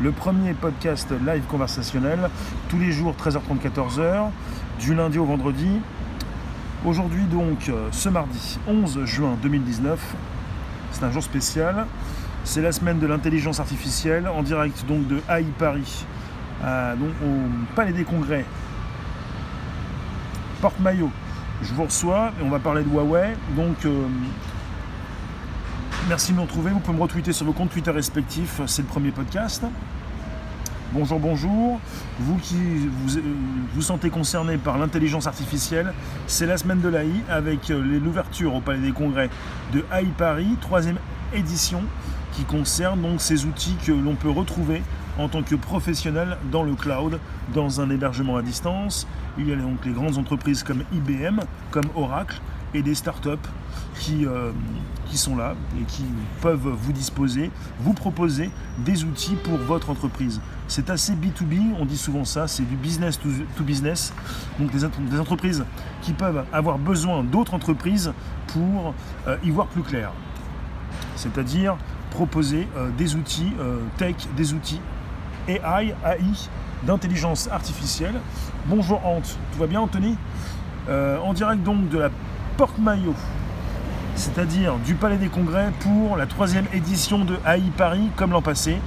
le premier podcast live conversationnel, tous les jours 13h30 14h, du lundi au vendredi. Aujourd'hui donc, euh, ce mardi 11 juin 2019, c'est un jour spécial. C'est la semaine de l'intelligence artificielle en direct donc de AI Paris, donc au Palais des Congrès, Porte-Maillot. Je vous reçois et on va parler de Huawei. Donc euh, Merci de me retrouver. Vous pouvez me retweeter sur vos comptes Twitter respectifs. C'est le premier podcast. Bonjour, bonjour. Vous qui vous, euh, sentez concerné par l'intelligence artificielle, c'est la semaine de l'AI avec euh, l'ouverture au Palais des Congrès de AI Paris, troisième édition, qui concerne donc ces outils que l'on peut retrouver en tant que professionnel dans le cloud, dans un hébergement à distance. Il y a donc les grandes entreprises comme IBM, comme Oracle, et des startups qui, euh, qui sont là et qui peuvent vous disposer, vous proposer des outils pour votre entreprise. C'est assez B2B, on dit souvent ça, c'est du business to, business. Donc des, entreprises qui peuvent avoir besoin d'autres entreprises pour euh, y voir plus clair. C'est-à-dire proposer euh, des outils tech, des outils AI, AI, d'intelligence artificielle. Bonjour Ant, tout va bien Anthony? En direct donc de la porte-maillot, c'est-à-dire du Palais des Congrès pour la troisième édition de AI Paris, comme l'an passé.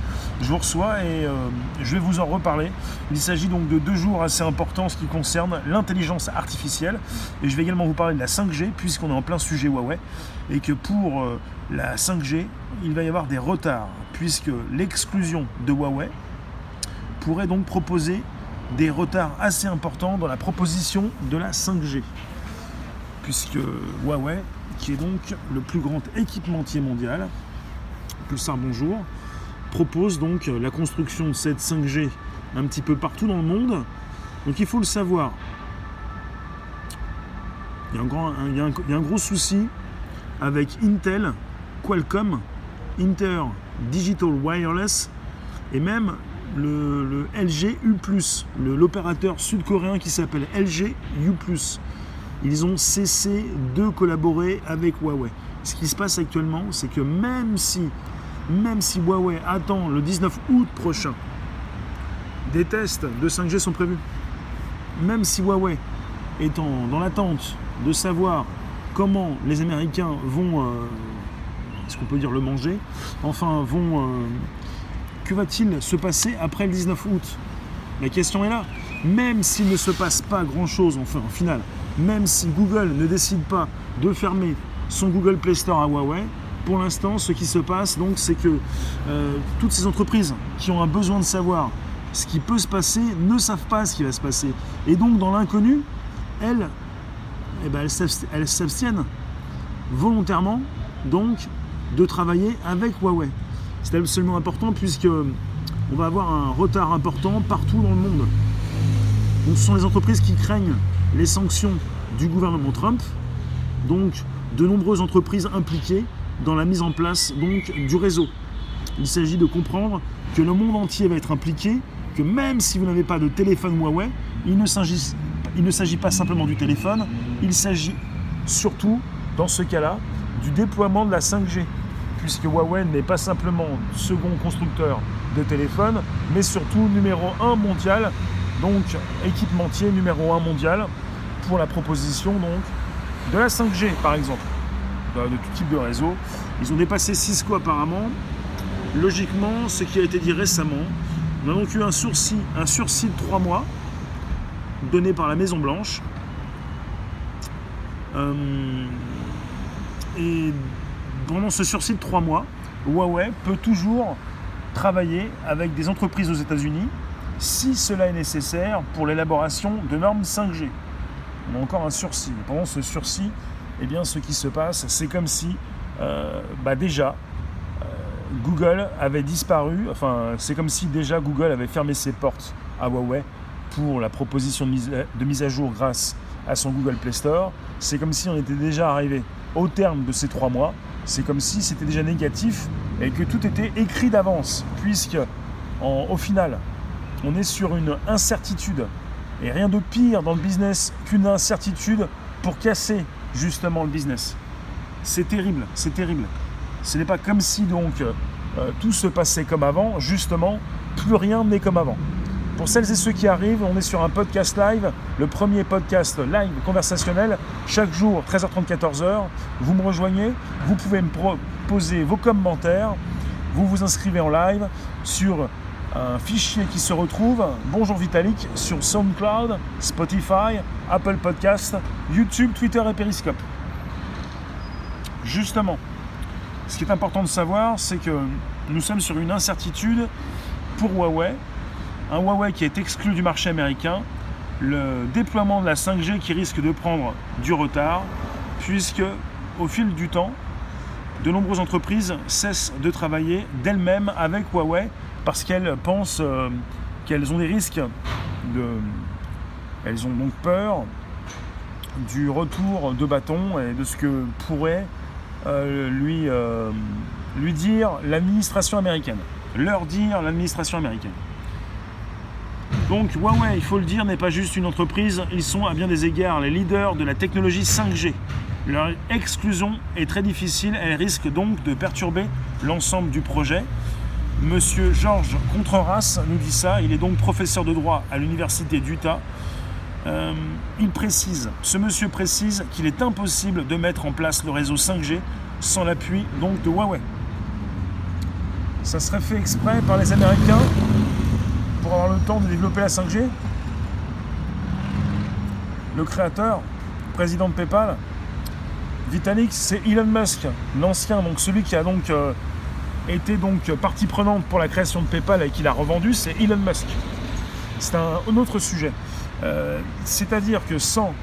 Je vous reçois et euh, je vais vous en reparler. Il s'agit donc de deux jours assez importants en ce qui concerne l'intelligence artificielle. Et je vais également vous parler de la 5G, puisqu'on est en plein sujet Huawei, et que pour euh, la 5G, il va y avoir des retards, puisque l'exclusion de Huawei pourrait donc proposer des retards assez importants dans la proposition de la 5G puisque Huawei, qui est donc le plus grand équipementier mondial, plus un bonjour, propose donc la construction de cette 5G un petit peu partout dans le monde. Donc il faut le savoir. Il y a un, gros souci avec Intel, Qualcomm, Inter Digital Wireless et même le, le LG U+, l'opérateur sud-coréen qui s'appelle LG U+ ils ont cessé de collaborer avec Huawei. Ce qui se passe actuellement, c'est que même si, même si Huawei attend le 19 août prochain, des tests de 5G sont prévus. Même si Huawei est dans l'attente de savoir comment les Américains vont, euh, est-ce qu'on peut dire le manger, enfin vont, euh, que va-t-il se passer après le 19 août? La question est là. Même s'il ne se passe pas grand-chose, enfin en final, même si Google ne décide pas de fermer son Google Play Store à Huawei, pour l'instant, ce qui se passe, donc, c'est que euh, toutes ces entreprises qui ont un besoin de savoir ce qui peut se passer ne savent pas ce qui va se passer. Et donc, dans l'inconnu, elles, eh ben, elles s'abstiennent volontairement donc de travailler avec Huawei. C'est absolument important puisque on va avoir un retard important partout dans le monde. Ce sont les entreprises qui craignent les sanctions du gouvernement Trump, donc de nombreuses entreprises impliquées dans la mise en place donc, du réseau. Il s'agit de comprendre que le monde entier va être impliqué, que même si vous n'avez pas de téléphone Huawei, il ne s'agit pas simplement du téléphone, il s'agit surtout, dans ce cas-là, du déploiement de la 5G, puisque Huawei n'est pas simplement second constructeur de téléphone, mais surtout numéro 1 mondial donc équipementier numéro 1 mondial pour la proposition donc de la 5G par exemple, de, tout type de réseau. Ils ont dépassé Cisco apparemment. Logiquement, ce qui a été dit récemment, on a donc eu un sursis, un sursis de 3 mois donné par la Maison Blanche. Euh, et pendant ce sursis de 3 mois, Huawei peut toujours travailler avec des entreprises aux États-Unis si cela est nécessaire pour l'élaboration de normes 5G. On a encore un sursis. pendant ce sursis, eh bien, ce qui se passe, c'est comme si euh, bah déjà euh, Google avait disparu. C'est comme si déjà Google avait fermé ses portes à Huawei pour la proposition de mise, de mise à jour grâce à son Google Play Store. C'est comme si on était déjà arrivé au terme de ces trois mois. C'est comme si c'était déjà négatif et que tout était écrit d'avance, puisque au final, on est sur une incertitude. Et rien de pire dans le business qu'une incertitude pour casser justement le business. C'est terrible, c'est terrible. Ce n'est pas comme si donc euh, tout se passait comme avant. Justement, plus rien n'est comme avant. Pour celles et ceux qui arrivent, on est sur un podcast live, le premier podcast live conversationnel, chaque jour 13h30, 14h. Vous me rejoignez, vous pouvez me poser vos commentaires, vous vous inscrivez en live sur un fichier qui se retrouve, Bonjour Vitalik, sur SoundCloud, Spotify, Apple Podcast, YouTube, Twitter et Periscope. Justement, ce qui est important de savoir, c'est que nous sommes sur une incertitude pour Huawei, un Huawei qui est exclu du marché américain, le déploiement de la 5G qui risque de prendre du retard, puisque au fil du temps, de nombreuses entreprises cessent de travailler d'elles-mêmes avec Huawei parce qu'elles pensent euh, qu'elles ont des risques de. Elles ont donc peur du retour de bâton et de ce que pourrait euh, lui, euh, lui dire l'administration américaine. Leur dire l'administration américaine. Donc Huawei, il faut le dire, n'est pas juste une entreprise, ils sont à bien des égards les leaders de la technologie 5G. Leur exclusion est très difficile, elle risque donc de perturber l'ensemble du projet. Monsieur Georges Contreras nous dit ça, il est donc professeur de droit à l'université d'Utah. Euh, il précise, ce monsieur précise qu'il est impossible de mettre en place le réseau 5G sans l'appui donc de Huawei. Ça serait fait exprès par les Américains pour avoir le temps de développer la 5G Le créateur, président de PayPal, Vitalik, c'est Elon Musk, l'ancien, donc celui qui a donc euh, été donc partie prenante pour la création de PayPal et qui l'a revendu, c'est Elon Musk. C'est un, autre sujet. Euh, c'est-à-dire que sans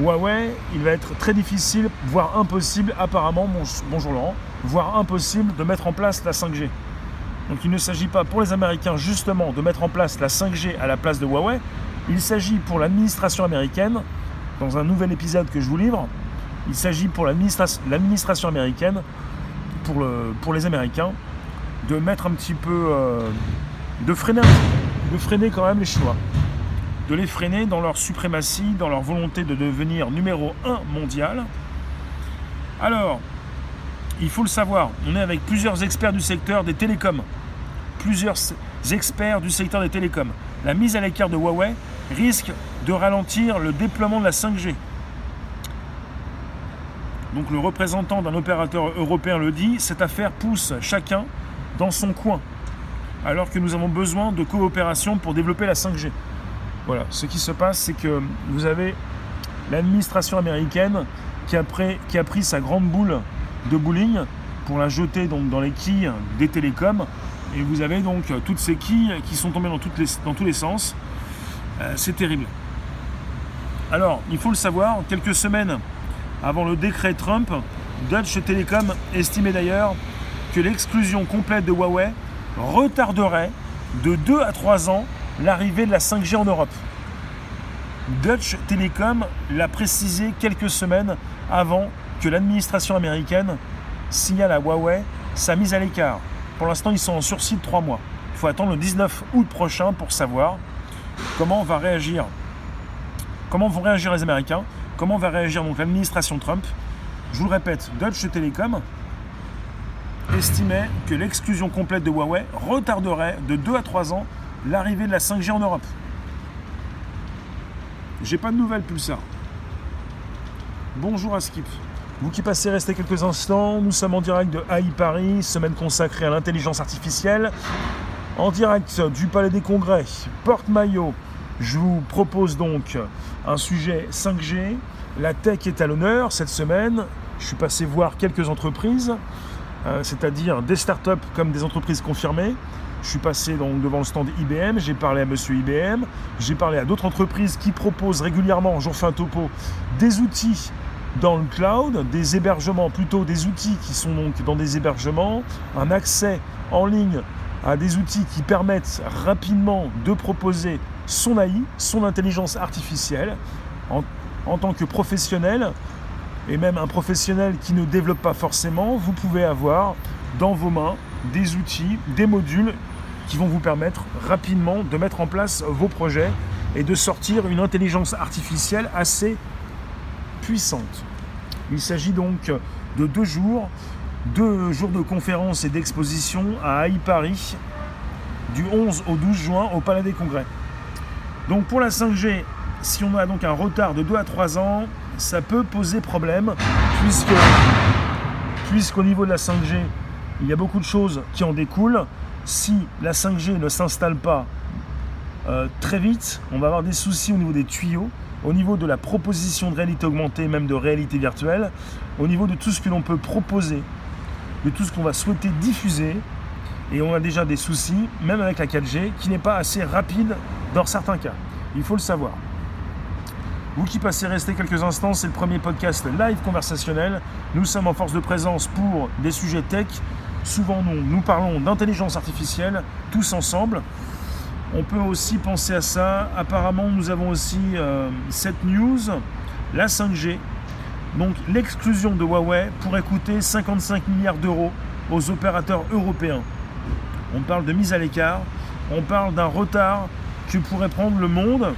Huawei, il va être très difficile, voire impossible, apparemment, bonjour Laurent, voire impossible de mettre en place la 5G. Donc il ne s'agit pas pour les Américains justement de mettre en place la 5G à la place de Huawei, il s'agit pour l'administration américaine, dans un nouvel épisode que je vous livre, il s'agit pour l'administration américaine, pour, le, pour, les Américains, de mettre un petit peu, euh, de freiner de freiner quand même les Chinois, de les freiner dans leur suprématie, dans leur volonté de devenir numéro un mondial. Alors, il faut le savoir, on est avec plusieurs experts du secteur des télécoms. Plusieurs experts du secteur des télécoms. La mise à l'écart de Huawei risque de ralentir le déploiement de la 5G. Donc le représentant d'un opérateur européen le dit, cette affaire pousse chacun dans son coin, alors que nous avons besoin de coopération pour développer la 5G. Voilà, ce qui se passe, c'est que vous avez l'administration américaine qui a, pris sa grande boule de bowling pour la jeter dans les quilles des télécoms. Et vous avez donc toutes ces quilles qui sont tombées dans tous les sens. Euh, c'est terrible. Alors, il faut le savoir, quelques semaines avant le décret Trump, Deutsche Telekom estimait d'ailleurs que l'exclusion complète de Huawei retarderait de 2 à 3 ans l'arrivée de la 5G en Europe. Deutsche Telekom l'a précisé quelques semaines avant que l'administration américaine signale à Huawei sa mise à l'écart. Pour l'instant, ils sont en sursis de 3 mois. Il faut attendre le 19 août prochain pour savoir comment va réagir, comment vont réagir les Américains, comment va réagir donc l'administration Trump. Je vous le répète, Deutsche Telekom estimait que l'exclusion complète de Huawei retarderait de 2 à 3 ans l'arrivée de la 5G en Europe. J'ai pas de nouvelles, Pulsar. Bonjour à Skip. Vous qui passez rester quelques instants, nous sommes en direct de AI Paris, semaine consacrée à l'intelligence artificielle. En direct du Palais des Congrès, Porte-Maillot, je vous propose donc un sujet 5G. La tech est à l'honneur cette semaine. Je suis passé voir quelques entreprises, euh, c'est-à-dire des startups comme des entreprises confirmées. Je suis passé donc devant le stand IBM, j'ai parlé à monsieur IBM, j'ai parlé à d'autres entreprises qui proposent régulièrement, j'en fais un topo, des outils dans le cloud, des hébergements, plutôt des outils qui sont donc dans des hébergements, un accès en ligne à des outils qui permettent rapidement de proposer son AI, son intelligence artificielle, en, tant que professionnel, et même un professionnel qui ne développe pas forcément, vous pouvez avoir dans vos mains des outils, des modules qui vont vous permettre rapidement de mettre en place vos projets et de sortir une intelligence artificielle assez puissante. Il s'agit donc de deux jours deux jours de conférences et d'expositions à Haï Paris du 11 au 12 juin au Palais des Congrès. Donc pour la 5G, si on a donc un retard de 2 à 3 ans, ça peut poser problème puisque puisqu'au niveau de la 5G, il y a beaucoup de choses qui en découlent. Si la 5G ne s'installe pas euh, très vite, on va avoir des soucis au niveau des tuyaux, au niveau de la proposition de réalité augmentée, même de réalité virtuelle, au niveau de tout ce que l'on peut proposer, de tout ce qu'on va souhaiter diffuser. Et on a déjà des soucis, même avec la 4G, qui n'est pas assez rapide dans certains cas. Il faut le savoir. Vous qui passez rester quelques instants, c'est le premier podcast live conversationnel. Nous sommes en force de présence pour des sujets tech. Souvent, nous, nous parlons d'intelligence artificielle, tous ensemble. On peut aussi penser à ça. Apparemment, nous avons aussi euh, cette news, la 5G. Donc, l'exclusion de Huawei pourrait coûter 55 milliards d'euros aux opérateurs européens. On parle de mise à l'écart. On parle d'un retard que pourrait prendre le monde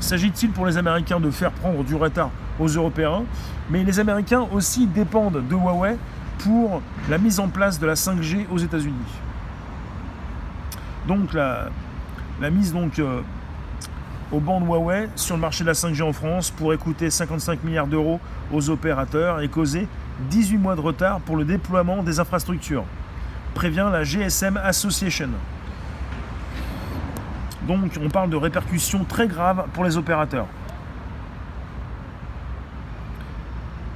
S'agit-il pour les Américains de faire prendre du retard aux Européens? Mais les Américains aussi dépendent de Huawei pour la mise en place de la 5G aux États-Unis. Donc la, mise donc, euh, au banc de Huawei sur le marché de la 5G en France pourrait coûter 55 milliards d'euros aux opérateurs et causer 18 mois de retard pour le déploiement des infrastructures, prévient la GSM Association. Donc on parle de répercussions très graves pour les opérateurs.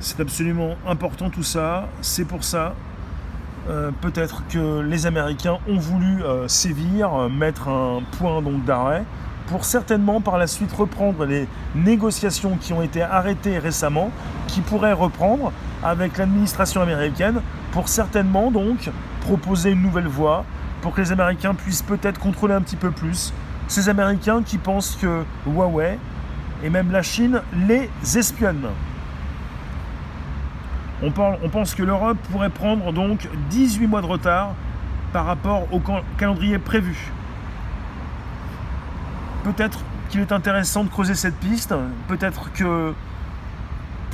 C'est absolument important tout ça. C'est pour ça euh, peut-être que les Américains ont voulu euh, sévir, euh, mettre un point d'arrêt, pour certainement par la suite reprendre les négociations qui ont été arrêtées récemment, qui pourraient reprendre avec l'administration américaine, pour certainement donc proposer une nouvelle voie, pour que les Américains puissent peut-être contrôler un petit peu plus ces Américains qui pensent que Huawei et même la Chine les espionnent. On, pense que l'Europe pourrait prendre donc 18 mois de retard par rapport au calendrier prévu. Peut-être qu'il est intéressant de creuser cette piste. Peut-être que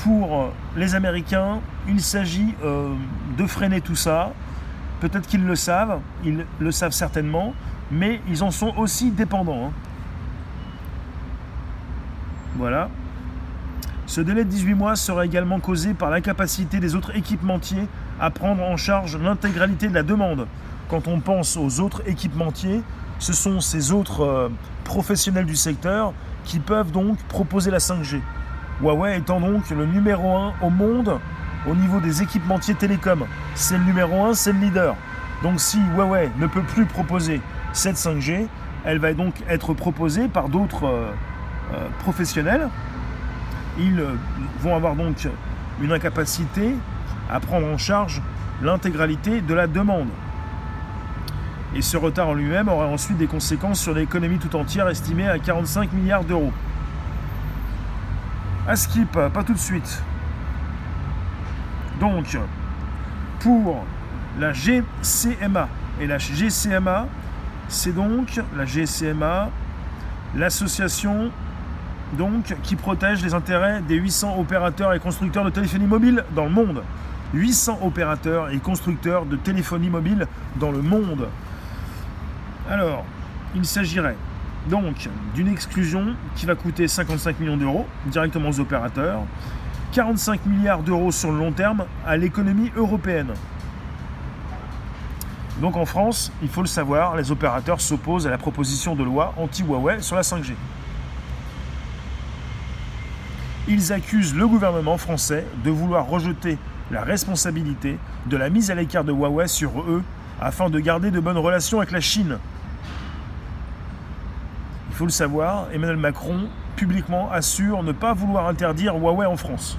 pour les Américains, il s'agit euh, de freiner tout ça. Peut-être qu'ils le savent, ils le savent certainement mais ils en sont aussi dépendants. Hein. Voilà. Ce délai de 18 mois sera également causé par l'incapacité des autres équipementiers à prendre en charge l'intégralité de la demande. Quand on pense aux autres équipementiers, ce sont ces autres euh, professionnels du secteur qui peuvent donc proposer la 5G. Huawei étant donc le numéro 1 au monde au niveau des équipementiers télécoms. C'est le numéro 1, c'est le leader. Donc si Huawei ne peut plus proposer cette 5G, elle va donc être proposée par d'autres euh, euh, professionnels. Ils euh, vont avoir donc une incapacité à prendre en charge l'intégralité de la demande. Et ce retard en lui-même aura ensuite des conséquences sur l'économie tout entière estimée à 45 milliards d'euros. À skip, pas tout de suite. Donc, pour la GCMA et la GCMA, c'est donc la GCMA, l'association donc qui protège les intérêts des 800 opérateurs et constructeurs de téléphonie mobile dans le monde. 800 opérateurs et constructeurs de téléphonie mobile dans le monde. Alors, il s'agirait donc d'une exclusion qui va coûter 55 millions d'euros directement aux opérateurs, 45 milliards d'euros sur le long terme à l'économie européenne. Donc en France, il faut le savoir, les opérateurs s'opposent à la proposition de loi anti-Huawei sur la 5G. Ils accusent le gouvernement français de vouloir rejeter la responsabilité de la mise à l'écart de Huawei sur eux afin de garder de bonnes relations avec la Chine. Il faut le savoir, Emmanuel Macron publiquement assure ne pas vouloir interdire Huawei en France.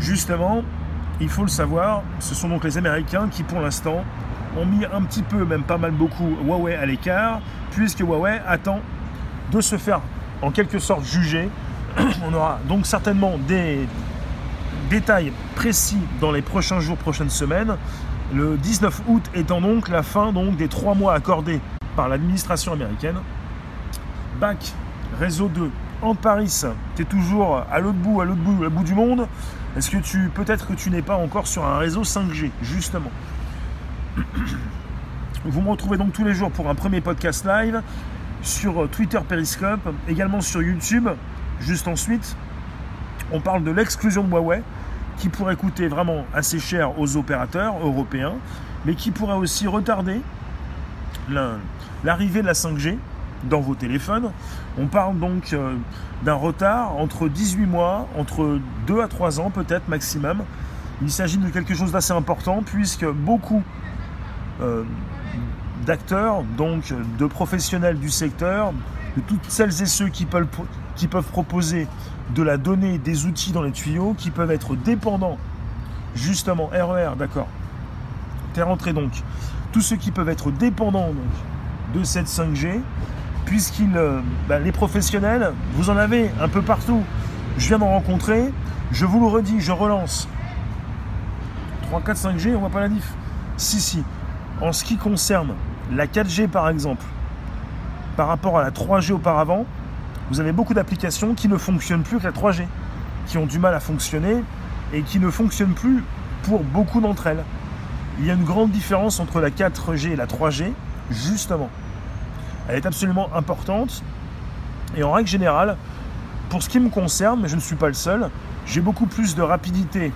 Justement, il faut le savoir, ce sont donc les Américains qui, pour l'instant, ont mis un petit peu, même pas mal beaucoup, Huawei à l'écart, puisque Huawei attend de se faire en quelque sorte juger. On aura donc certainement des détails précis dans les prochains jours, prochaines semaines. Le 19 août étant donc la fin donc, des trois mois accordés par l'administration américaine. BAC, réseau 2 en Paris, tu es toujours à l'autre bout, à l'autre bout, à bout du monde, est-ce que tu peut-être que tu n'es pas encore sur un réseau 5G, justement. Vous me retrouvez donc tous les jours pour un premier podcast live sur Twitter Periscope, également sur YouTube. Juste ensuite, on parle de l'exclusion de Huawei qui pourrait coûter vraiment assez cher aux opérateurs européens, mais qui pourrait aussi retarder l'arrivée de la 5G dans vos téléphones. On parle donc euh, d'un retard entre 18 mois, entre 2 à 3 ans peut-être maximum. Il s'agit de quelque chose d'assez important puisque beaucoup euh, d'acteurs, donc de professionnels du secteur, de toutes celles et ceux qui peuvent, proposer de la donnée, des outils dans les tuyaux, qui peuvent être dépendants, justement, RER, e d'accord. T'es rentré donc. Tous ceux qui peuvent être dépendants de cette 5G, puisqu'ils, euh, bah, les professionnels, vous en avez un peu partout. Je viens d'en rencontrer, je vous le redis, je relance. 3, 4, 5G, on voit pas la diff. Si, si. En ce qui concerne la 4G par exemple, par rapport à la 3G auparavant, vous avez beaucoup d'applications qui ne fonctionnent plus que la 3G, qui ont du mal à fonctionner et qui ne fonctionnent plus pour beaucoup d'entre elles. Il y a une grande différence entre la 4G et la 3G, justement. Elle est absolument importante. Et en règle générale, pour ce qui me concerne, mais je ne suis pas le seul, j'ai beaucoup plus de rapidité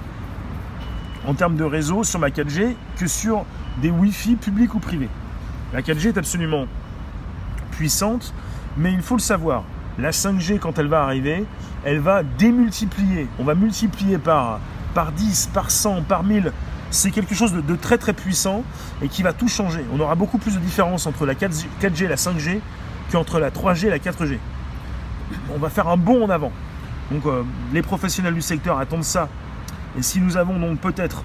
en termes de réseau sur ma 4G que sur des Wi-Fi publics ou privés. La 4G est absolument puissante, mais il faut le savoir. La 5G, quand elle va arriver, elle va démultiplier. On va multiplier par, par 10, par 100, par 1000. C'est quelque chose de, très très puissant et qui va tout changer. On aura beaucoup plus de différence entre la 4G, et la 5G qu'entre la 3G et la 4G. On va faire un bond en avant. Donc euh, les professionnels du secteur attendent ça. Et si nous avons donc peut-être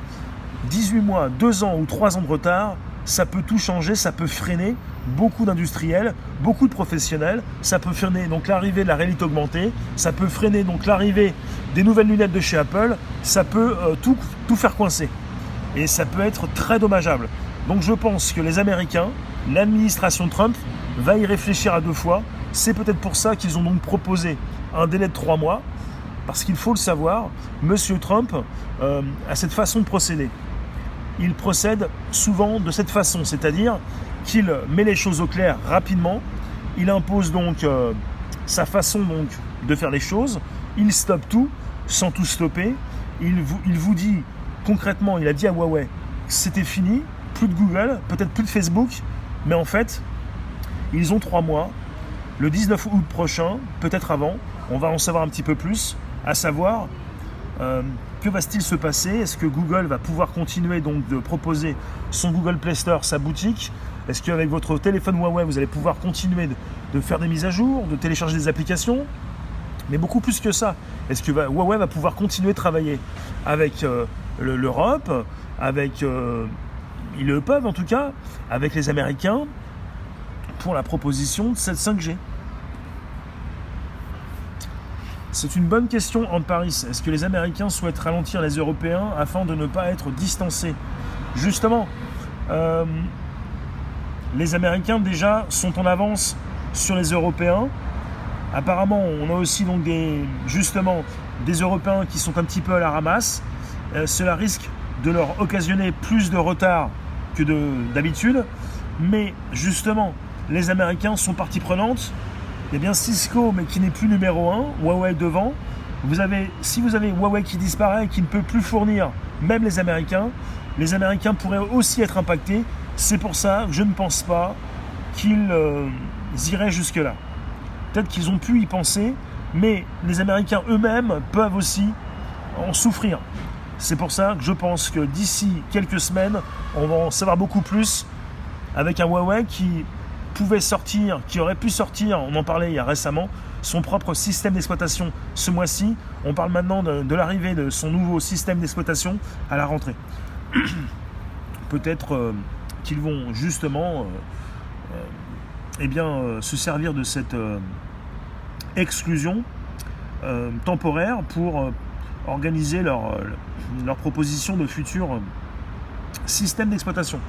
18 mois, 2 ans ou 3 ans de retard, ça peut tout changer, ça peut freiner beaucoup d'industriels, beaucoup de professionnels, ça peut freiner donc l'arrivée de la réalité augmentée, ça peut freiner donc l'arrivée des nouvelles lunettes de chez Apple, ça peut euh, tout, tout faire coincer. Et ça peut être très dommageable. Donc je pense que les Américains, l'administration Trump, va y réfléchir à deux fois. C'est peut-être pour ça qu'ils ont donc proposé un délai de trois mois, parce qu'il faut le savoir, M. Trump euh, a cette façon de procéder il procède souvent de cette façon, c'est-à-dire qu'il met les choses au clair rapidement, il impose donc euh, sa façon donc de faire les choses, il stoppe tout sans tout stopper, il vous, il vous dit concrètement, il a dit à Huawei, c'était fini, plus de Google, peut-être plus de Facebook, mais en fait, ils ont trois mois, le 19 août prochain, peut-être avant, on va en savoir un petit peu plus, à savoir euh, que va-t-il se passer? Est-ce que Google va pouvoir continuer donc de proposer son Google Play Store, sa boutique? Est-ce qu'avec votre téléphone Huawei, vous allez pouvoir continuer de, faire des mises à jour, de télécharger des applications? Mais beaucoup plus que ça. Est-ce que Huawei va pouvoir continuer de travailler avec euh, l'Europe, avec... Euh, ils le peuvent en tout cas, avec les Américains, pour la proposition de cette 5G c'est une bonne question en Paris. Est-ce que les Américains souhaitent ralentir les Européens afin de ne pas être distancés? Justement, euh, les Américains déjà sont en avance sur les Européens. Apparemment, on a aussi donc des, justement des Européens qui sont un petit peu à la ramasse. Euh, cela risque de leur occasionner plus de retard que d'habitude. Mais justement, les Américains sont partie prenante il bien Cisco, mais qui n'est plus numéro 1, Huawei devant. Si vous avez Huawei qui disparaît et qui ne peut plus fournir même les Américains, les Américains pourraient aussi être impactés. C'est pour ça que je ne pense pas qu'ils euh, iraient jusque-là. Peut-être qu'ils ont pu y penser, mais les Américains eux-mêmes peuvent aussi en souffrir. C'est pour ça que je pense que d'ici quelques semaines, on va en savoir beaucoup plus avec un Huawei qui pouvait sortir, qui aurait pu sortir, on en parlait il y a récemment, son propre système d'exploitation ce mois-ci. On parle maintenant de, l'arrivée de son nouveau système d'exploitation à la rentrée. Peut-être euh, qu'ils vont justement euh, euh, eh se servir de cette exclusion temporaire pour organiser leur, leur proposition de futur système d'exploitation.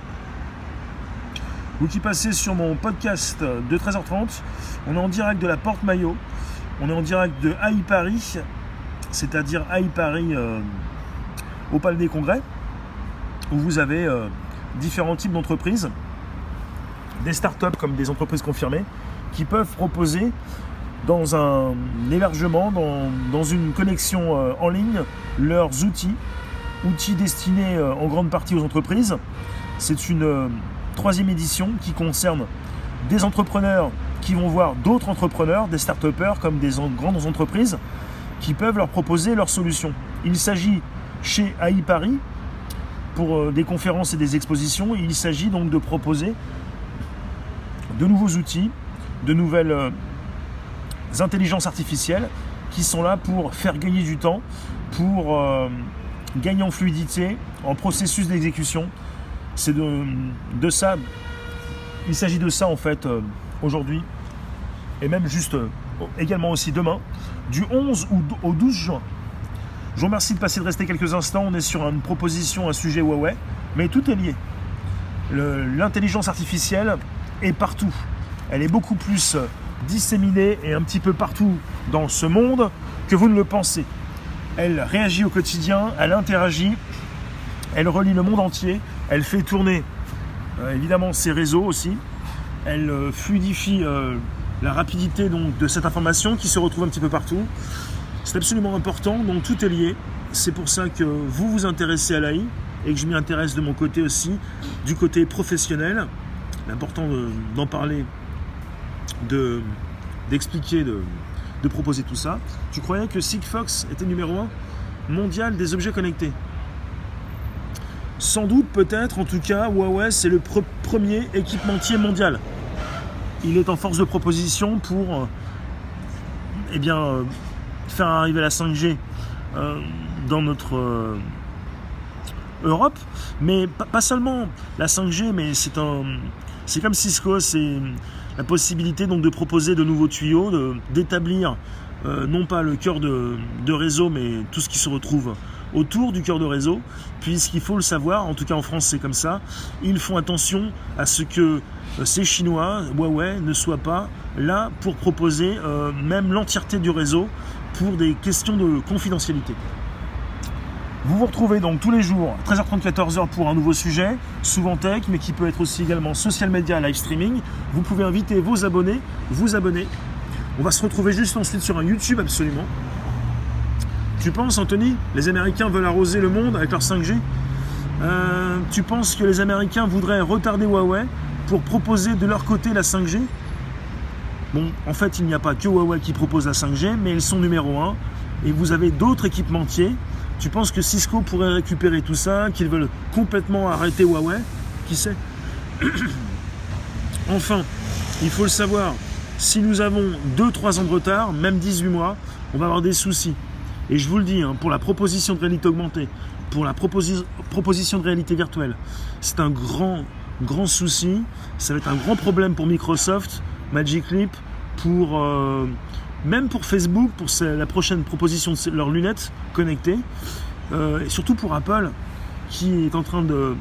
Vous qui passez sur mon podcast de 13h30, on est en direct de la Porte Maillot On est en direct de Haï Paris, c'est-à-dire Haï Paris euh, au Palais des Congrès, où vous avez euh, différents types d'entreprises, des startups comme des entreprises confirmées, qui peuvent proposer dans un hébergement, dans, une connexion euh, en ligne, leurs outils, outils destinés en grande partie aux entreprises. C'est une troisième édition qui concerne des entrepreneurs qui vont voir d'autres entrepreneurs, des start comme des grandes entreprises, qui peuvent leur proposer leurs solutions. Il s'agit chez AI Paris, pour euh, des conférences et des expositions, il s'agit donc de proposer de nouveaux outils, de nouvelles euh, intelligences artificielles qui sont là pour faire gagner du temps, pour euh, gagner en fluidité, en processus d'exécution. C'est de, ça, il s'agit de ça en fait aujourd'hui, et même juste euh, également aussi demain, du 11 au 12 juin. Je vous remercie de passer de rester quelques instants. On est sur une proposition, un sujet Huawei, mais tout est lié. L'intelligence artificielle est partout. Elle est beaucoup plus euh, disséminée et un petit peu partout dans ce monde que vous ne le pensez. Elle réagit au quotidien, elle interagit, elle relie le monde entier, elle fait tourner euh, évidemment ses réseaux aussi, elle euh, fluidifie euh, la rapidité donc, de cette information qui se retrouve un petit peu partout. C'est absolument important, donc tout est lié. C'est pour ça que vous vous intéressez à l'AI et que je m'y intéresse de mon côté aussi, du côté professionnel. L'important d'en parler, d'expliquer, de, proposer tout ça. Tu croyais que Sigfox était numéro 1 mondial des objets connectés? Sans doute, peut-être, en tout cas, Huawei, c'est le premier équipementier mondial. Il est en force de proposition pour euh, eh bien, euh, faire arriver la 5G euh, dans notre Europe, mais pas, seulement la 5G, mais c'est un, c'est comme Cisco, c'est la possibilité donc de proposer de nouveaux tuyaux, d'établir non pas le cœur de, de réseau, mais tout ce qui se retrouve autour du cœur de réseau, puisqu'il faut le savoir, en tout cas en France c'est comme ça, ils font attention à ce que euh, ces Chinois, Huawei, ne soient pas là pour proposer euh, même l'entièreté du réseau pour des questions de confidentialité. Vous vous retrouvez donc tous les jours, 13h30, 14h pour un nouveau sujet, souvent tech, mais qui peut être aussi également social media, live streaming. Vous pouvez inviter vos abonnés, vous abonner. On va se retrouver juste ensuite sur un YouTube absolument. Tu penses, Anthony, les Américains veulent arroser le monde avec leur 5G euh, Tu penses que les Américains voudraient retarder Huawei pour proposer de leur côté la 5G Bon, en fait, il n'y a pas que Huawei qui propose la 5G, mais ils sont numéro 1. Et vous avez d'autres équipementiers. Tu penses que Cisco pourrait récupérer tout ça, qu'ils veulent complètement arrêter Huawei? Qui sait? Enfin, il faut le savoir, si nous avons 2-3 ans de retard, même 18 mois, on va avoir des soucis. Et je vous le dis, hein, pour la proposition de réalité augmentée, pour la proposition de réalité virtuelle, c'est un grand, grand souci. Ça va être un grand problème pour Microsoft, Magic Leap, pour, euh, même pour Facebook, pour la prochaine proposition de leurs lunettes connectées. Euh, et surtout pour Apple, qui est en train de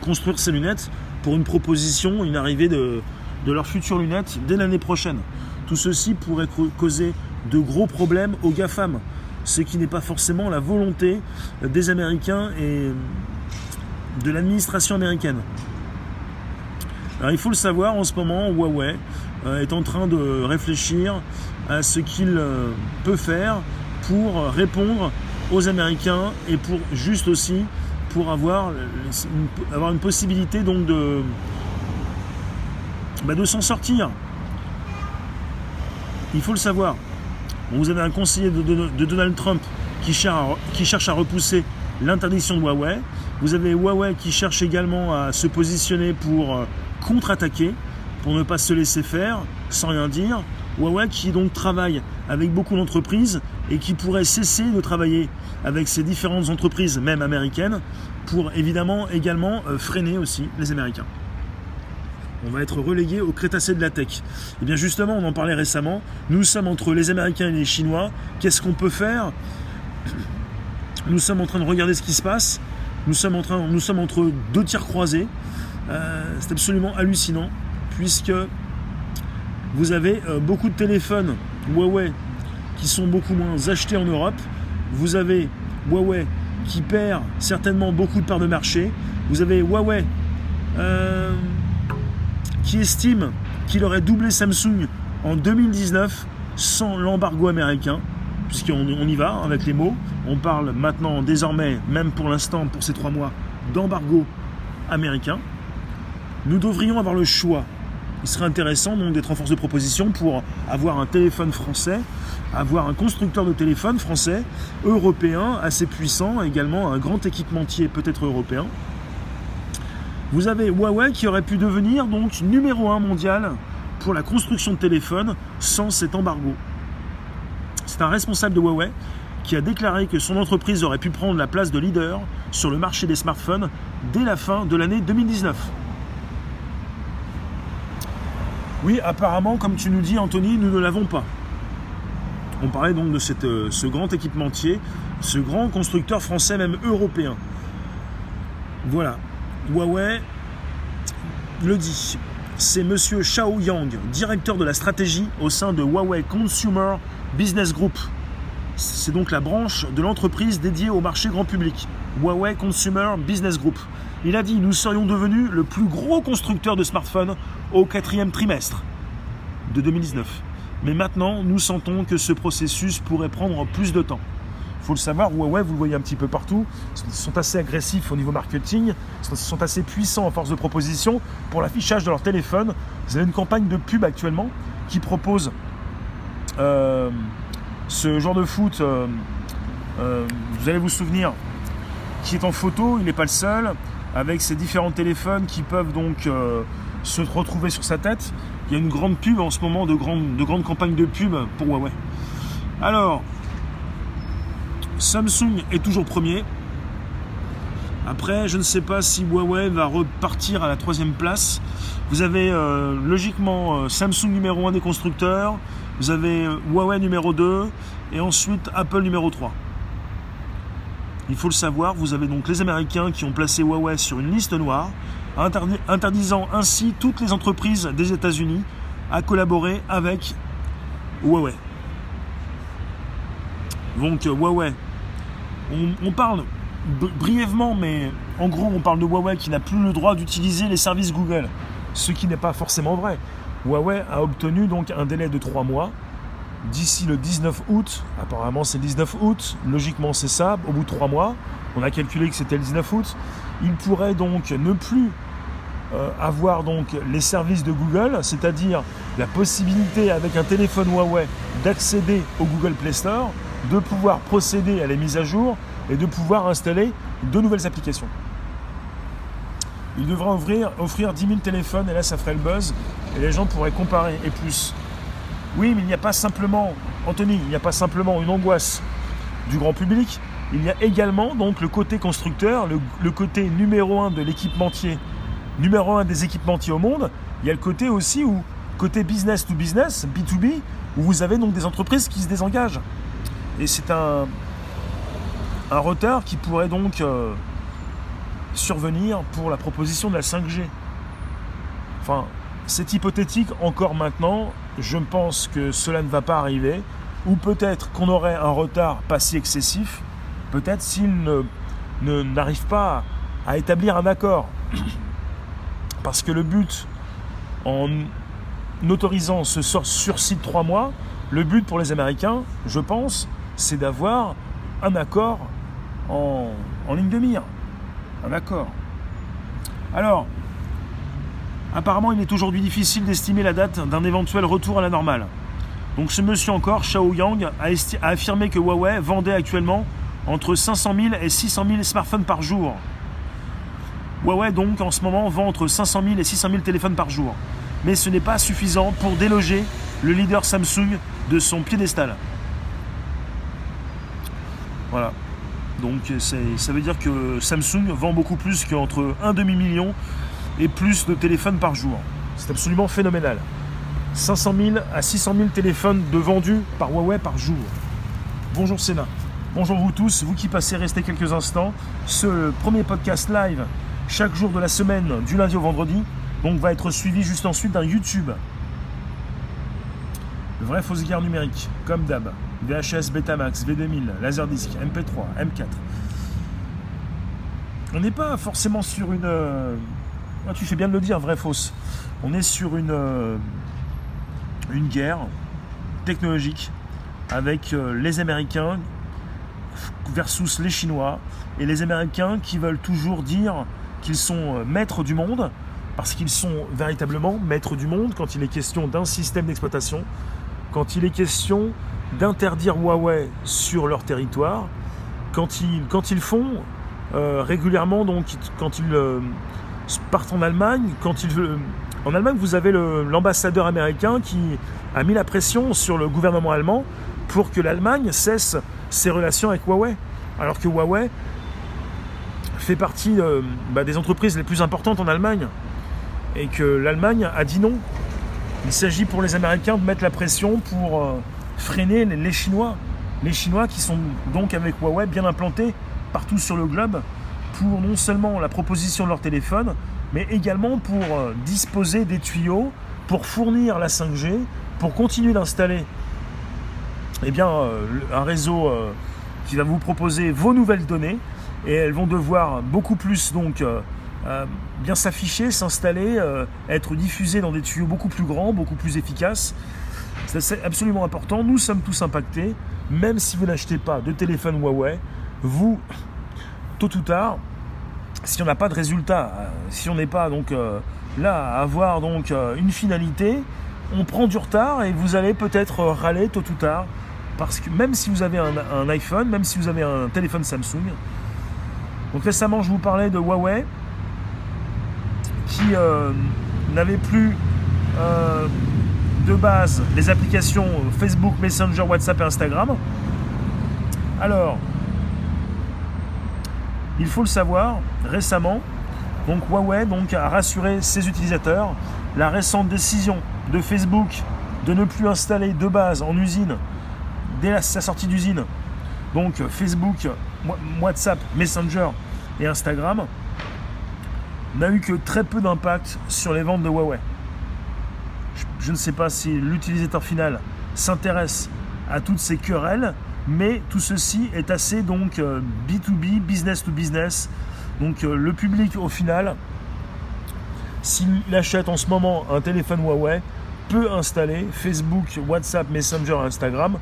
construire ses lunettes pour une proposition, une arrivée de, de leurs futures lunettes dès l'année prochaine. Tout ceci pourrait causer de gros problèmes aux GAFAM ce qui n'est pas forcément la volonté des Américains et de l'administration américaine. Alors il faut le savoir, en ce moment, Huawei euh, est en train de réfléchir à ce qu'il euh, peut faire pour répondre aux Américains et pour juste aussi pour avoir, avoir une possibilité donc de, bah, de s'en sortir. Il faut le savoir. Vous avez un conseiller de, Donald Trump qui cherche, à repousser l'interdiction de Huawei. Vous avez Huawei qui cherche également à se positionner pour euh, contre-attaquer, pour ne pas se laisser faire, sans rien dire. Huawei qui donc travaille avec beaucoup d'entreprises et qui pourrait cesser de travailler avec ces différentes entreprises, même américaines, pour évidemment également euh, freiner aussi les Américains. On va être relégué au Crétacé de la tech. Et eh bien justement, on en parlait récemment, nous sommes entre les Américains et les Chinois, qu'est-ce qu'on peut faire? Nous sommes en train de regarder ce qui se passe, nous sommes, entre deux tirs croisés, euh, c'est absolument hallucinant, puisque vous avez euh, beaucoup de téléphones Huawei qui sont beaucoup moins achetés en Europe. Vous avez Huawei qui perd certainement beaucoup de parts de marché. Vous avez Huawei euh, qui estime qu'il aurait doublé Samsung en 2019 sans l'embargo américain, puisqu'on on y va avec les mots. On parle maintenant, désormais, même pour l'instant, pour ces trois mois, d'embargo américain. Nous devrions avoir le choix. Il serait intéressant donc d'être en force de proposition pour avoir un téléphone français, avoir un constructeur de téléphone français, européen, assez puissant, également un grand équipementier peut-être européen. Vous avez Huawei qui aurait pu devenir donc numéro un mondial pour la construction de téléphones sans cet embargo. C'est un responsable de Huawei qui a déclaré que son entreprise aurait pu prendre la place de leader sur le marché des smartphones dès la fin de l'année 2019. Oui, apparemment, comme tu nous dis, Anthony, nous ne l'avons pas. On parlait donc de euh, ce grand équipementier, ce grand constructeur français, même européen. Voilà. Huawei le dit. C'est monsieur Shao Yang, directeur de la stratégie au sein de Huawei Consumer Business Group. C'est donc la branche de l'entreprise dédiée au marché grand public. Huawei Consumer Business Group. Il a dit Nous serions devenus le plus gros constructeur de smartphones au quatrième trimestre de 2019. Mais maintenant, nous sentons que ce processus pourrait prendre plus de temps. Faut le savoir, Huawei, vous le voyez un petit peu partout, sont assez agressifs au niveau marketing, sont assez puissants en force de proposition pour l'affichage de leur téléphone. Vous avez une campagne de pub actuellement qui propose euh, ce genre de foot. Euh, euh, vous allez vous souvenir, qui est en photo, il n'est pas le seul, avec ses différents téléphones qui peuvent donc se retrouver sur sa tête. Il y a une grande pub en ce moment, de grandes, de grandes campagnes de pub pour Huawei. Alors, Samsung est toujours premier. Après, je ne sais pas si Huawei va repartir à la troisième place. Vous avez euh, logiquement euh, Samsung numéro 1 des constructeurs, vous avez euh, Huawei numéro 2 et ensuite Apple numéro 3. Il faut le savoir, vous avez donc les Américains qui ont placé Huawei sur une liste noire, interdisant ainsi toutes les entreprises des États-Unis à collaborer avec Huawei. Donc Huawei, on, parle brièvement, mais en gros on parle de Huawei qui n'a plus le droit d'utiliser les services Google, ce qui n'est pas forcément vrai. Huawei a obtenu donc un délai de 3 mois d'ici le 19 août. Apparemment, c'est le 19 août. Logiquement, c'est ça. Au bout de trois mois, on a calculé que c'était le 19 août. Il pourrait donc ne plus euh, avoir donc les services de Google, c'est-à-dire la possibilité avec un téléphone Huawei d'accéder au Google Play Store, de pouvoir procéder à la mise à jour et de pouvoir installer de nouvelles applications. Il devra offrir, offrir 10 000 téléphones et là ça ferait le buzz et les gens pourraient comparer et plus. Oui, mais il n'y a pas simplement, Anthony, il n'y a pas simplement une angoisse du grand public, il y a également donc le côté constructeur, le, côté numéro un de l'équipementier, numéro un des équipementiers au monde. Il y a le côté aussi où, côté business to business, B2B, où vous avez donc des entreprises qui se désengagent. Et c'est un, un retard qui pourrait donc euh, survenir pour la proposition de la 5G. Enfin, c'est hypothétique encore maintenant. Je pense que cela ne va pas arriver. Ou peut-être qu'on aurait un retard pas si excessif. Peut-être s'il ne, n'arrive pas à établir un accord. Parce que le but, en autorisant ce sursis de trois mois, le but pour les Américains, je pense, c'est d'avoir un accord en, ligne de mire. Un accord. Alors, Apparemment, il est aujourd'hui difficile d'estimer la date d'un éventuel retour à la normale. Donc ce monsieur encore, Shao Yang, a, affirmé que Huawei vendait actuellement entre 500 000 et 600 000 smartphones par jour. Huawei donc en ce moment vend entre 500 000 et 600 000 téléphones par jour. Mais ce n'est pas suffisant pour déloger le leader Samsung de son piédestal. Voilà. Donc ça veut dire que Samsung vend beaucoup plus qu'entre un demi-million et plus de téléphones par jour. C'est absolument phénoménal. 500 000 à 600 000 téléphones de vendus par Huawei par jour. Bonjour Sénat. Bonjour vous tous, vous qui passez rester quelques instants. Ce premier podcast live chaque jour de la semaine, du lundi au vendredi, donc va être suivi juste ensuite d'un YouTube. Vraie fausse guerre numérique, comme d'hab. VHS, Betamax, V2000, Laserdisc, MP3, M4. On n'est pas forcément sur une. Euh, ah, tu fais bien de le dire, vraie fausse. On est sur une, euh, une guerre technologique avec euh, les Américains versus les Chinois et les Américains qui veulent toujours dire qu'ils sont maîtres du monde parce qu'ils sont véritablement maîtres du monde quand il est question d'un système d'exploitation, quand il est question d'interdire Huawei sur leur territoire, quand ils, font euh, régulièrement, donc quand ils euh, partent en Allemagne, quand ils, euh, en Allemagne, vous avez l'ambassadeur américain qui a mis la pression sur le gouvernement allemand pour que l'Allemagne cesse ses relations avec Huawei. Alors que Huawei fait partie bah, des entreprises les plus importantes en Allemagne et que l'Allemagne a dit non. Il s'agit pour les Américains de mettre la pression pour euh, freiner les Chinois. Les Chinois qui sont donc avec Huawei bien implantés partout sur le globe pour non seulement la proposition de leur téléphone, mais également pour euh, disposer des tuyaux, pour fournir la 5G, pour continuer d'installer eh euh, un réseau qui va vous proposer vos nouvelles données et elles vont devoir beaucoup plus donc euh, bien s'afficher, s'installer, euh, être diffusé dans des tuyaux beaucoup plus grands, beaucoup plus efficaces. C'est absolument important. Nous sommes tous impactés, même si vous n'achetez pas de téléphone Huawei, vous, tôt ou tard, si on n'a pas de résultat, euh, si on n'est pas donc là à avoir donc une finalité, on prend du retard et vous allez peut-être râler tôt ou tard, parce que même si vous avez un iPhone, même si vous avez un téléphone Samsung, donc récemment je vous parlais de Huawei, qui euh, n'avait plus euh, de base les applications Facebook, Messenger, WhatsApp et Instagram. Alors, il faut le savoir, récemment, donc Huawei a rassuré ses utilisateurs. La récente décision de Facebook de ne plus installer de base en usine dès sa sortie d'usine, donc Facebook, WhatsApp, Messenger et Instagram, n'a eu que très peu d'impact sur les ventes de Huawei. Je, ne sais pas si l'utilisateur final s'intéresse à toutes ces querelles, mais tout ceci est assez donc B2B, euh, business to business. Donc euh, le public au final, s'il achète en ce moment un téléphone Huawei, peut installer Facebook, WhatsApp, Messenger, Instagram,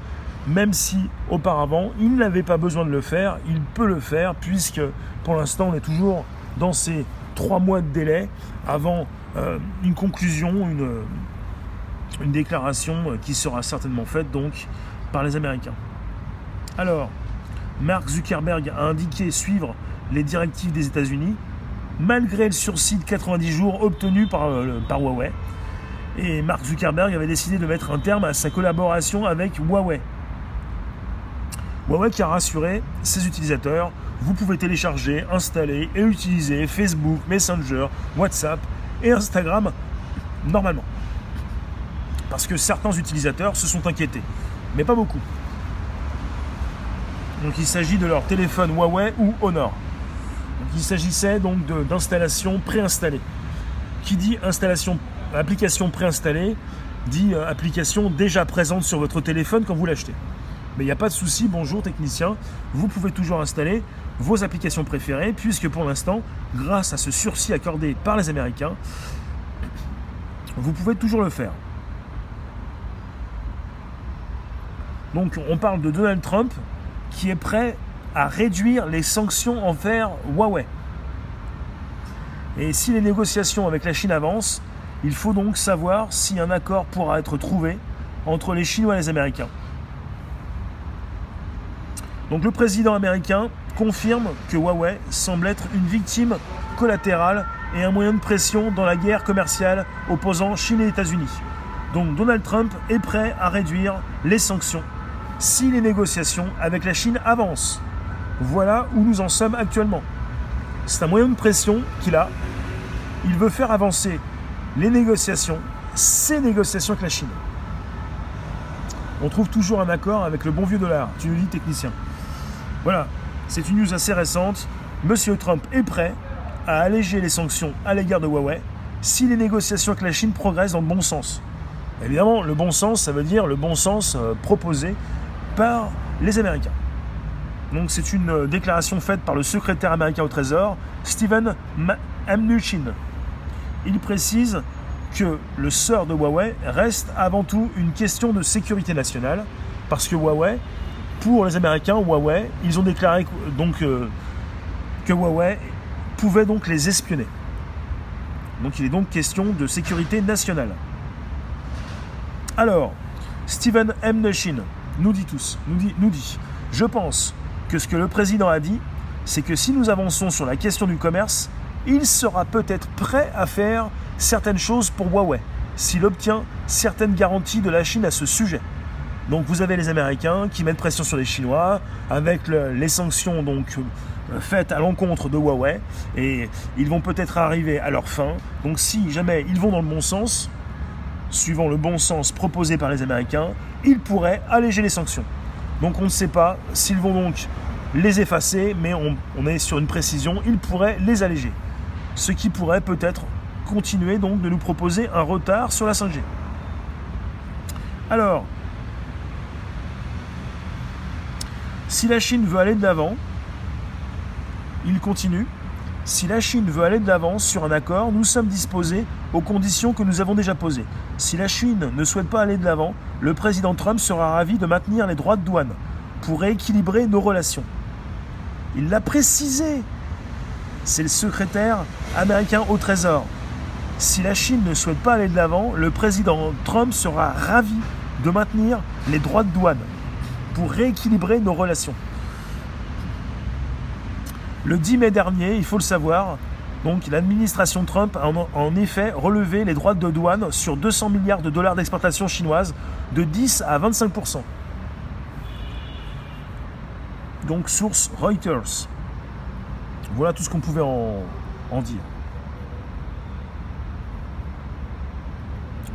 même si auparavant il n'avait pas besoin de le faire, il peut le faire puisque pour l'instant on est toujours dans ces trois mois de délai avant euh, une conclusion, une, une déclaration qui sera certainement faite donc par les Américains. Alors, Mark Zuckerberg a indiqué suivre les directives des États-Unis, malgré le sursis de 90 jours obtenu par, euh, par Huawei. Et Mark Zuckerberg avait décidé de mettre un terme à sa collaboration avec Huawei. Huawei qui a rassuré ses utilisateurs vous pouvez télécharger, installer et utiliser Facebook, Messenger, WhatsApp et Instagram normalement. Parce que certains utilisateurs se sont inquiétés, mais pas beaucoup. Donc il s'agit de leur téléphone Huawei ou Honor. il s'agissait donc d'installation préinstallée. Qui dit installation, application préinstallée, dit euh, application déjà présente sur votre téléphone quand vous l'achetez. Mais il n'y a pas de souci, bonjour technicien, vous pouvez toujours installer vos applications préférées, puisque pour l'instant, grâce à ce sursis accordé par les Américains, vous pouvez toujours le faire. Donc on parle de Donald Trump qui est prêt à réduire les sanctions envers Huawei. Et si les négociations avec la Chine avancent, il faut donc savoir si un accord pourra être trouvé entre les Chinois et les Américains. Donc le président américain confirme que Huawei semble être une victime collatérale et un moyen de pression dans la guerre commerciale opposant Chine et États-Unis. Donc Donald Trump est prêt à réduire les sanctions si les négociations avec la Chine avancent. Voilà où nous en sommes actuellement. C'est un moyen de pression qu'il a. Il veut faire avancer les négociations, ces négociations avec la Chine. On trouve toujours un accord avec le bon vieux dollar, tu le dis technicien. Voilà, c'est une news assez récente. Monsieur Trump est prêt à alléger les sanctions à l'égard de Huawei si les négociations avec la Chine progressent dans le bon sens. Évidemment, le bon sens, ça veut dire le bon sens euh, proposé par les Américains. Donc c'est une euh, déclaration faite par le secrétaire américain au Trésor, Stephen Mnuchin. Il précise que le sort de Huawei reste avant tout une question de sécurité nationale, parce que Huawei, pour les Américains, Huawei, ils ont déclaré donc euh, que Huawei pouvait donc les espionner. Donc il est donc question de sécurité nationale. Alors, Stephen M. Nushin nous dit tous, nous dit, nous dit, je pense que ce que le président a dit, c'est que si nous avançons sur la question du commerce, il sera peut-être prêt à faire certaines choses pour Huawei, s'il obtient certaines garanties de la Chine à ce sujet. Donc vous avez les Américains qui mettent pression sur les Chinois avec les sanctions donc euh, faites à l'encontre de Huawei et ils vont peut-être arriver à leur fin. Donc si jamais ils vont dans le bon sens, suivant le bon sens proposé par les Américains, ils pourraient alléger les sanctions. Donc on ne sait pas s'ils vont donc les effacer, mais on, est sur une précision, ils pourraient les alléger. Ce qui pourrait peut-être continuer donc de nous proposer un retard sur la 5G. Alors, si la Chine veut aller de l'avant, il continue. Si la Chine veut aller de l'avant sur un accord, nous sommes disposés aux conditions que nous avons déjà posées. Si la Chine ne souhaite pas aller de l'avant, le président Trump sera ravi de maintenir les droits de douane pour rééquilibrer nos relations. Il l'a précisé. C'est le secrétaire américain au Trésor. Si la Chine ne souhaite pas aller de l'avant, le président Trump sera ravi de maintenir les droits de douane pour rééquilibrer nos relations. Le 10 mai dernier, il faut le savoir, donc l'administration Trump a en effet relevé les droits de douane sur 200 milliards de dollars d'exportation chinoise de 10 à 25% Donc source Reuters. Voilà tout ce qu'on pouvait en, en dire.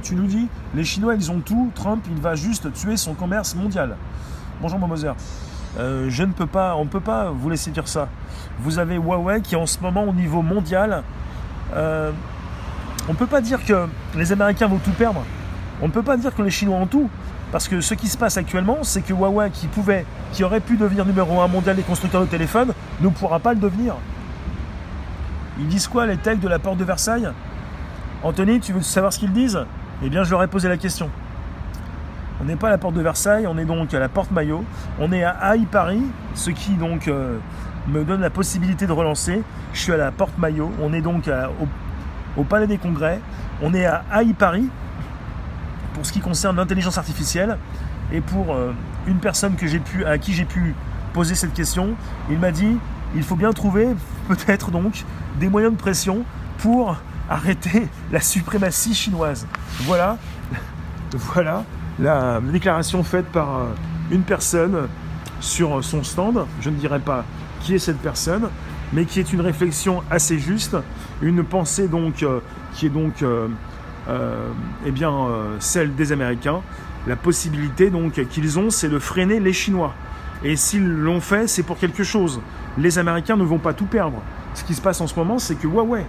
Tu nous dis, les Chinois ils ont tout, Trump il va juste tuer son commerce mondial. Bonjour Momoser. Euh, je ne peux pas, on ne peut pas vous laisser dire ça. Vous avez Huawei qui en ce moment au niveau mondial, euh, on ne peut pas dire que les Américains vont tout perdre. On ne peut pas dire que les Chinois ont tout. Parce que ce qui se passe actuellement, c'est que Huawei, qui pouvait, qui aurait pu devenir numéro un mondial des constructeurs de téléphones, ne pourra pas le devenir. Ils disent quoi les techs de la porte de Versailles? Anthony, tu veux savoir ce qu'ils disent? Eh bien, je leur ai posé la question. On n'est pas à la porte de Versailles, on est donc à la porte Maillot. On est à Haï Paris, ce qui donc euh, me donne la possibilité de relancer. Je suis à la porte Maillot. On est donc au, Palais des Congrès. On est à Haï Paris pour ce qui concerne l'intelligence artificielle. Et pour euh, une personne à qui j'ai pu poser cette question, il m'a dit il faut bien trouver peut-être donc des moyens de pression pour arrêter la suprématie chinoise. Voilà, voilà la déclaration faite par euh, une personne sur son stand. Je ne dirai pas qui est cette personne, mais qui est une réflexion assez juste, une pensée donc euh, qui est donc euh, eh bien celle des Américains. La possibilité donc qu'ils ont, c'est de freiner les Chinois. Et s'ils l'ont fait, c'est pour quelque chose. Les Américains ne vont pas tout perdre. Ce qui se passe en ce moment, c'est que Huawei,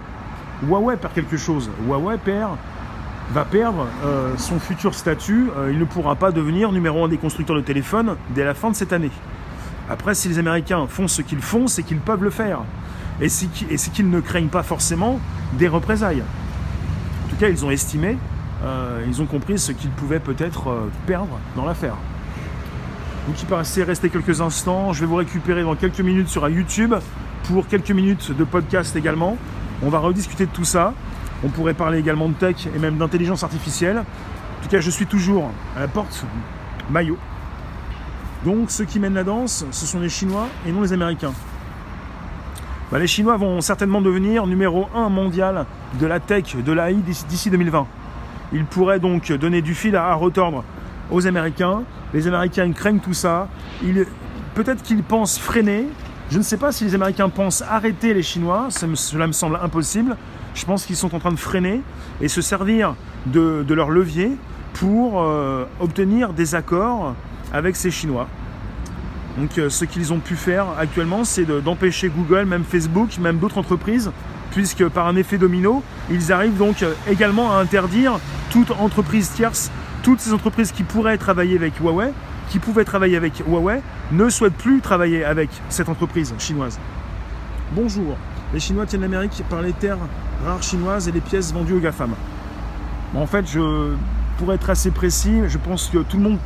Huawei perd quelque chose. Huawei perd va perdre euh, son futur statut. Euh, il ne pourra pas devenir numéro un des constructeurs de téléphones dès la fin de cette année. Après, si les Américains font ce qu'ils font, c'est qu'ils peuvent le faire. Et c'est qu'ils ne craignent pas forcément des représailles. En tout cas, ils ont estimé, euh, ils ont compris ce qu'ils pouvaient peut-être perdre dans l'affaire. Donc il paraissait rester quelques instants. Je vais vous récupérer dans quelques minutes sur YouTube pour quelques minutes de podcast également. On va rediscuter de tout ça. On pourrait parler également de tech et même d'intelligence artificielle. En tout cas, je suis toujours à la porte maillot. Donc, ceux qui mènent la danse, ce sont les Chinois et non les Américains. Bah, les Chinois vont certainement devenir numéro 1 mondial de la tech, de l'AI d'ici 2020. Ils pourraient donc donner du fil à retordre aux Américains. Les Américains craignent tout ça. Peut-être qu'ils pensent freiner. Je ne sais pas si les Américains pensent arrêter les Chinois. Cela me semble impossible je pense qu'ils sont en train de freiner et se servir de, leur levier pour euh, obtenir des accords avec ces Chinois. Donc euh, ce qu'ils ont pu faire actuellement, c'est d'empêcher Google, même Facebook, même d'autres entreprises, puisque par un effet domino, ils arrivent donc euh, également à interdire toute entreprise tierce toutes ces entreprises qui pourraient travailler avec Huawei, qui pouvaient travailler avec Huawei, ne souhaitent plus travailler avec cette entreprise chinoise. Bonjour, les Chinois tiennent l'Amérique par les terres rares chinoises et les pièces vendues aux GAFAM. en fait, je, pour être assez précis, je pense que tout le monde,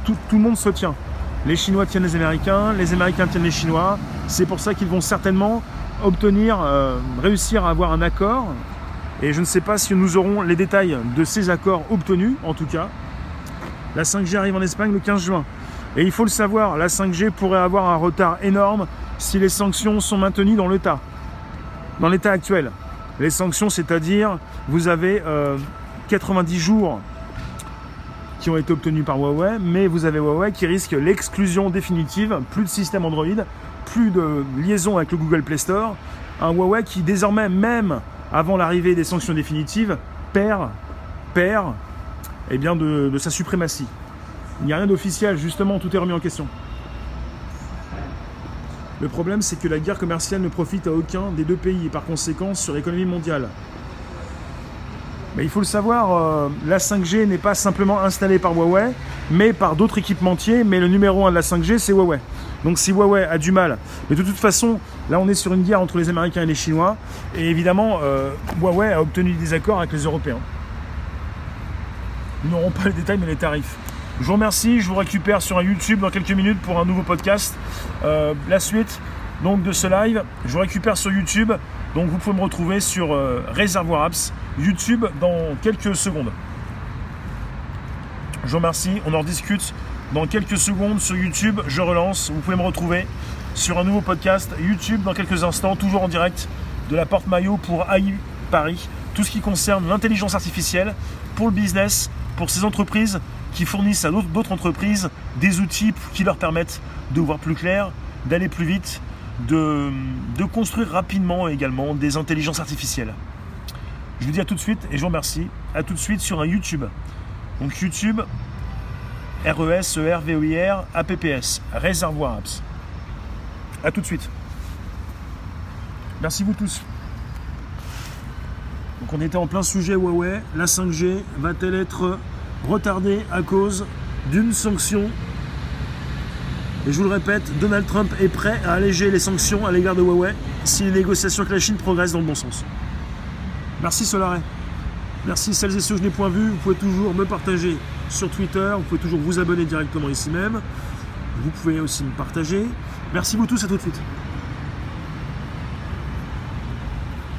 le se tient. Les Chinois tiennent les Américains, les Américains tiennent les Chinois. C'est pour ça qu'ils vont certainement euh, réussir à avoir un accord. Et je ne sais pas si nous aurons les détails de ces accords obtenus, en tout cas. La 5G arrive en Espagne le 15 juin. Et il faut le savoir, la 5G pourrait avoir un retard énorme si les sanctions sont maintenues dans l'état, dans l'état actuel. Les sanctions, c'est-à-dire, vous avez 90 euh, jours qui ont été obtenus par Huawei, mais vous avez Huawei qui risque l'exclusion définitive, plus de système Android, plus de liaison avec le Google Play Store, un Huawei qui désormais, même avant l'arrivée des sanctions définitives, perd, perd eh bien de, de sa suprématie. Il n'y a rien d'officiel, justement, tout est remis en question. Le problème, c'est que la guerre commerciale ne profite à aucun des deux pays et par conséquent sur l'économie mondiale. Mais il faut le savoir, euh, la 5G n'est pas simplement installée par Huawei, mais par d'autres équipementiers. Mais le numéro 1 de la 5G, c'est Huawei. Donc si Huawei a du mal, mais de toute façon, là on est sur une guerre entre les Américains et les Chinois, et évidemment, euh, Huawei a obtenu des accords avec les Européens. Nous n'aurons pas les détails, mais les tarifs. Je vous remercie, je vous récupère sur un YouTube dans quelques minutes pour un nouveau podcast. Euh, la suite donc de ce live, je vous récupère sur YouTube. Donc vous pouvez me retrouver sur euh, Réservoir Apps, YouTube dans quelques secondes. Je vous remercie, on en discute dans quelques secondes sur YouTube. Je relance, vous pouvez me retrouver sur un nouveau podcast YouTube dans quelques instants, toujours en direct de la porte maillot pour AI Paris. Tout ce qui concerne l'intelligence artificielle pour le business, pour ces entreprises qui fournissent à d'autres entreprises des outils qui leur permettent de voir plus clair, d'aller plus vite, de, construire rapidement également des intelligences artificielles. Je vous dis à tout de suite et je vous remercie. À tout de suite sur un YouTube. Donc YouTube, R-E-S-E-R-V-O-I-R, A-P-P-S, Réservoir Apps. A tout de suite. Merci vous tous. Donc on était en plein sujet Huawei. La 5G va-t-elle être retardée à cause d'une sanction et je vous le répète, Donald Trump est prêt à alléger les sanctions à l'égard de Huawei si les négociations avec la Chine progressent dans le bon sens. Merci Solaré. Merci celles et ceux que je n'ai point vus. Vous pouvez toujours me partager sur Twitter. Vous pouvez toujours vous abonner directement ici même. Vous pouvez aussi me partager. Merci vous tous, à tout de suite.